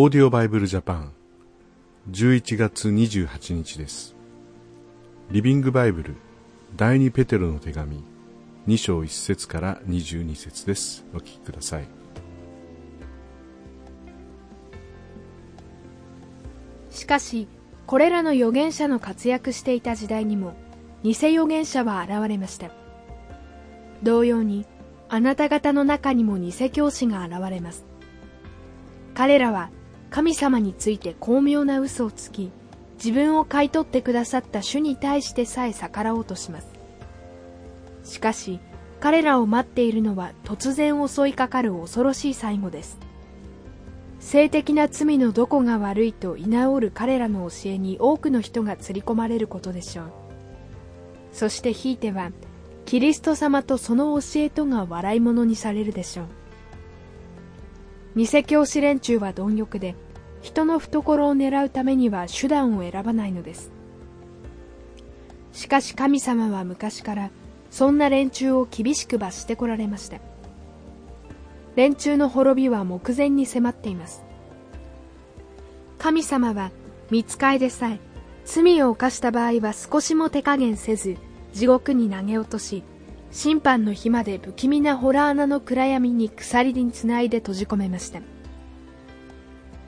オーディオバイブルジャパン11月28日です。リビングバイブル第二ペテロの手紙。2章1節から22節です。お聞きください。しかしこれらの預言者の活躍していた時代にも偽預言者は現れました。同様にあなた方の中にも偽教師が現れます。彼らは神様について巧妙な嘘をつき自分を買い取ってくださった主に対してさえ逆らおうとします。しかし彼らを待っているのは突然襲いかかる恐ろしい最後です。性的な罪のどこが悪いと居直る彼らの教えに多くの人が釣り込まれることでしょう。そしてひいてはキリスト様とその教えとが笑い物にされるでしょう。偽教師連中は貪欲で人の懐を狙うためには手段を選ばないのです。しかし神様は昔からそんな連中を厳しく罰してこられました。連中の滅びは目前に迫っています。神様は見つかいでさえ罪を犯した場合は少しも手加減せず地獄に投げ落とし審判の日まで不気味なホラー穴の暗闇に鎖につないで閉じ込めました。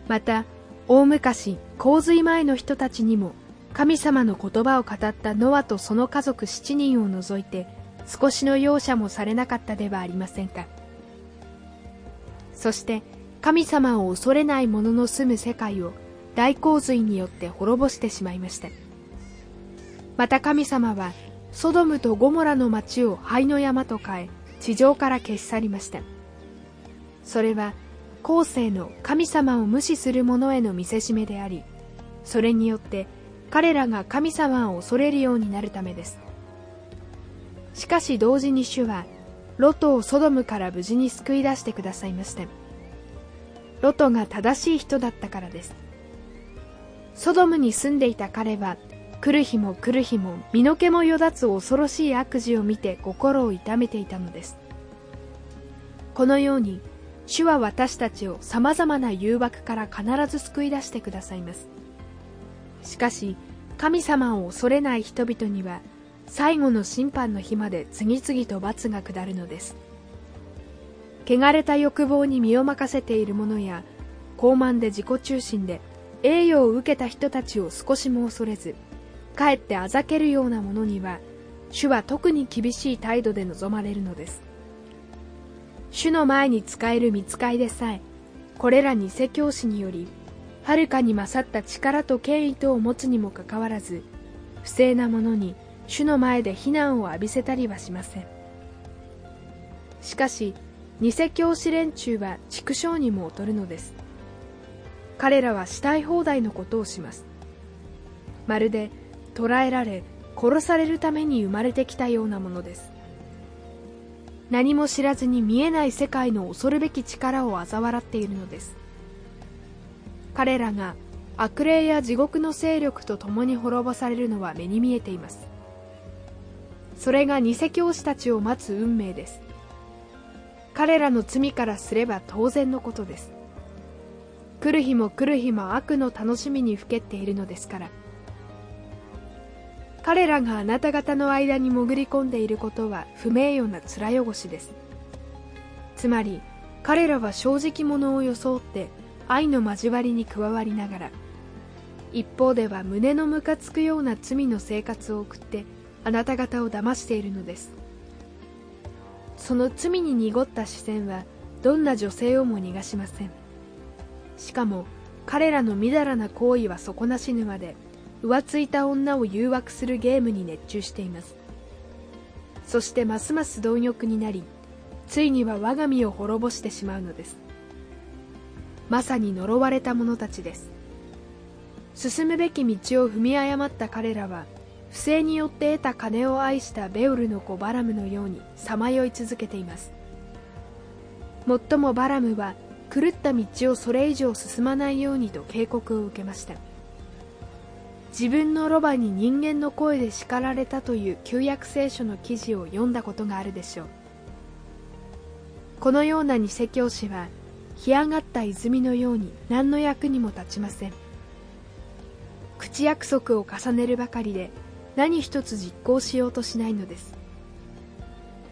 また大昔洪水前の人たちにも神様の言葉を語ったノアとその家族7人を除いて少しの容赦もされなかったではありませんか。そして神様を恐れない者の住む世界を大洪水によって滅ぼしてしまいました。また神様はソドムとゴモラの町を灰の山と変え地上から消し去りました。それは後世の神様を無視する者への見せしめでありそれによって彼らが神様を恐れるようになるためです。しかし同時に主はロトをソドムから無事に救い出してくださいました。ロトが正しい人だったからです。ソドムに住んでいた彼は来る日も来る日も身の毛もよだつ恐ろしい悪事を見て心を痛めていたのです。このように主は私たちをさまざまな誘惑から必ず救い出してくださいます。しかし神様を恐れない人々には最後の審判の日まで次々と罰が下るのです。汚れた欲望に身を任せている者や傲慢で自己中心で栄誉を受けた人たちを少しも恐れずかえってあざけるようなものには主は特に厳しい態度で臨まれるのです。主の前に使える見つかいでさえこれら偽教師によりはるかに勝った力と権威とを持つにもかかわらず不正な者に主の前で非難を浴びせたりはしません。しかし偽教師連中は畜生にも劣るのです。彼らはしたい放題のことをします。まるで捕らえられ殺されるために生まれてきたようなものです。何も知らずに見えない世界の恐るべき力を嘲笑っているのです。彼らが悪霊や地獄の勢力と共に滅ぼされるのは目に見えています。それが偽教師たちを待つ運命です。彼らの罪からすれば当然のことです。来る日も来る日も悪の楽しみにふけっているのですから。彼らがあなた方の間に潜り込んでいることは不名誉な面汚しです。つまり彼らは正直者を装って愛の交わりに加わりながら一方では胸のムカつくような罪の生活を送ってあなた方を騙しているのです。その罪に濁った視線はどんな女性をも逃がしません。しかも彼らのみだらな行為は底なし沼で浮ついた女を誘惑するゲームに熱中しています。そしてますます貪欲になりついには我が身を滅ぼしてしまうのです。まさに呪われた者たちです。進むべき道を踏み誤った彼らは不正によって得た金を愛したベウルの子バラムのようにさまよい続けています。もっともバラムは狂った道をそれ以上進まないようにと警告を受けました。自分のロバに人間の声で叱られたという旧約聖書の記事を読んだことがあるでしょう。このような偽教師は干上がった泉のように何の役にも立ちません。口約束を重ねるばかりで何一つ実行しようとしないのです。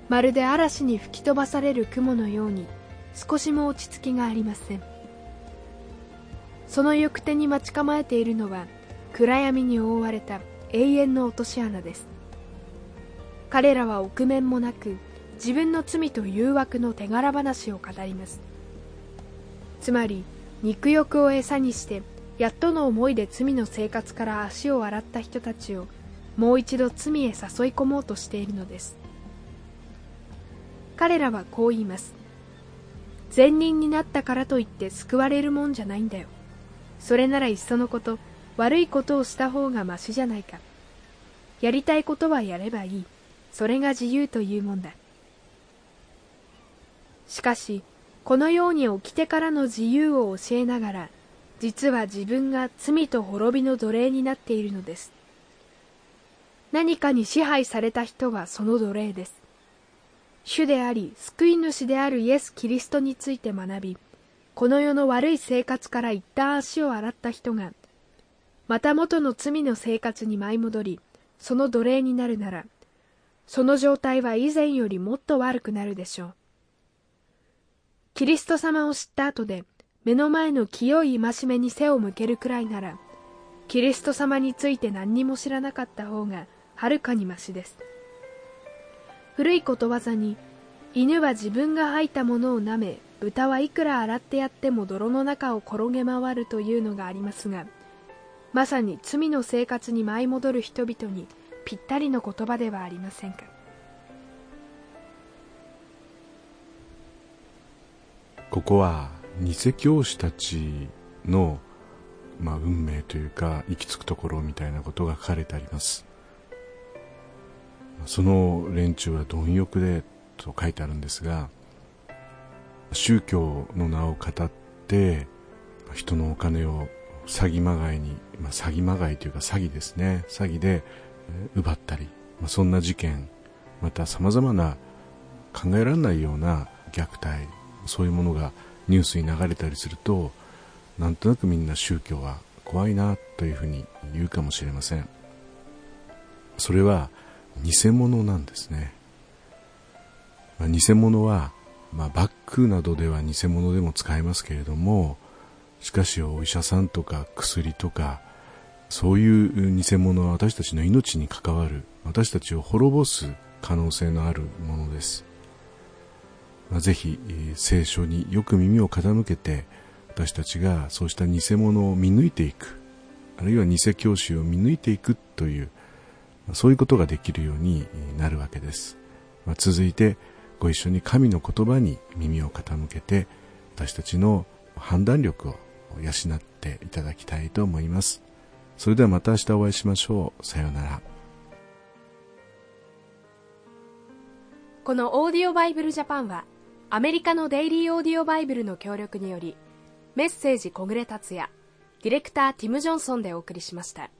まるで嵐に吹き飛ばされる雲のように少しも落ち着きがありません。その行く手に待ち構えているのは暗闇に覆われた永遠の落とし穴です。彼らは臆面もなく自分の罪と誘惑の手柄話を語ります。つまり肉欲を餌にしてやっとの思いで罪の生活から足を洗った人たちをもう一度罪へ誘い込もうとしているのです。彼らはこう言います。善人になったからといって救われるもんじゃないんだよ。それならいっそのこと悪いことをした方がましじゃないか。やりたいことはやればいい。それが自由というもんだ。しかしこのように起きてからの自由を教えながら実は自分が罪と滅びの奴隷になっているのです。何かに支配された人はその奴隷です。主であり救い主であるイエス・キリストについて学びこの世の悪い生活から一旦足を洗った人がまた元の罪の生活に舞い戻りその奴隷になるならその状態は以前よりもっと悪くなるでしょう。キリスト様を知った後で目の前の清い戒めに背を向けるくらいならキリスト様について何にも知らなかった方がはるかにましです。古いことわざに犬は自分が吐いたものを舐め豚はいくら洗ってやっても泥の中を転げ回るというのがありますがまさに罪の生活に舞い戻る人々にぴったりの言葉ではありませんか？ここは偽教師たちの、まあ、運命というか行き着くところみたいなことが書かれてあります。その連中は貪欲でと書いてあるんですが宗教の名を語って人のお金を詐欺まがいに、まあ、詐欺まがいというか詐欺ですね。詐欺で奪ったり、まあ、そんな事件また様々な考えられないような虐待そういうものがニュースに流れたりするとなんとなくみんな宗教は怖いなというふうに言うかもしれません。それは偽物なんですね、まあ、偽物は、まあ、バッグなどでは偽物でも使えますけれどもしかしお医者さんとか薬とかそういう偽物は私たちの命に関わる私たちを滅ぼす可能性のあるものです、まあ、ぜひ聖書によく耳を傾けて私たちがそうした偽物を見抜いていくあるいは偽教師を見抜いていくというそういうことができるようになるわけです、まあ、続いてご一緒に神の言葉に耳を傾けて私たちの判断力を養っていただきたいと思います。それではまた明日お会いしましょう。さようなら。このオーディオバイブルジャパンはアメリカのデイリーオーディオバイブルの協力によりメッセージ小暮達也ディレクターティム・ジョンソンでお送りしました。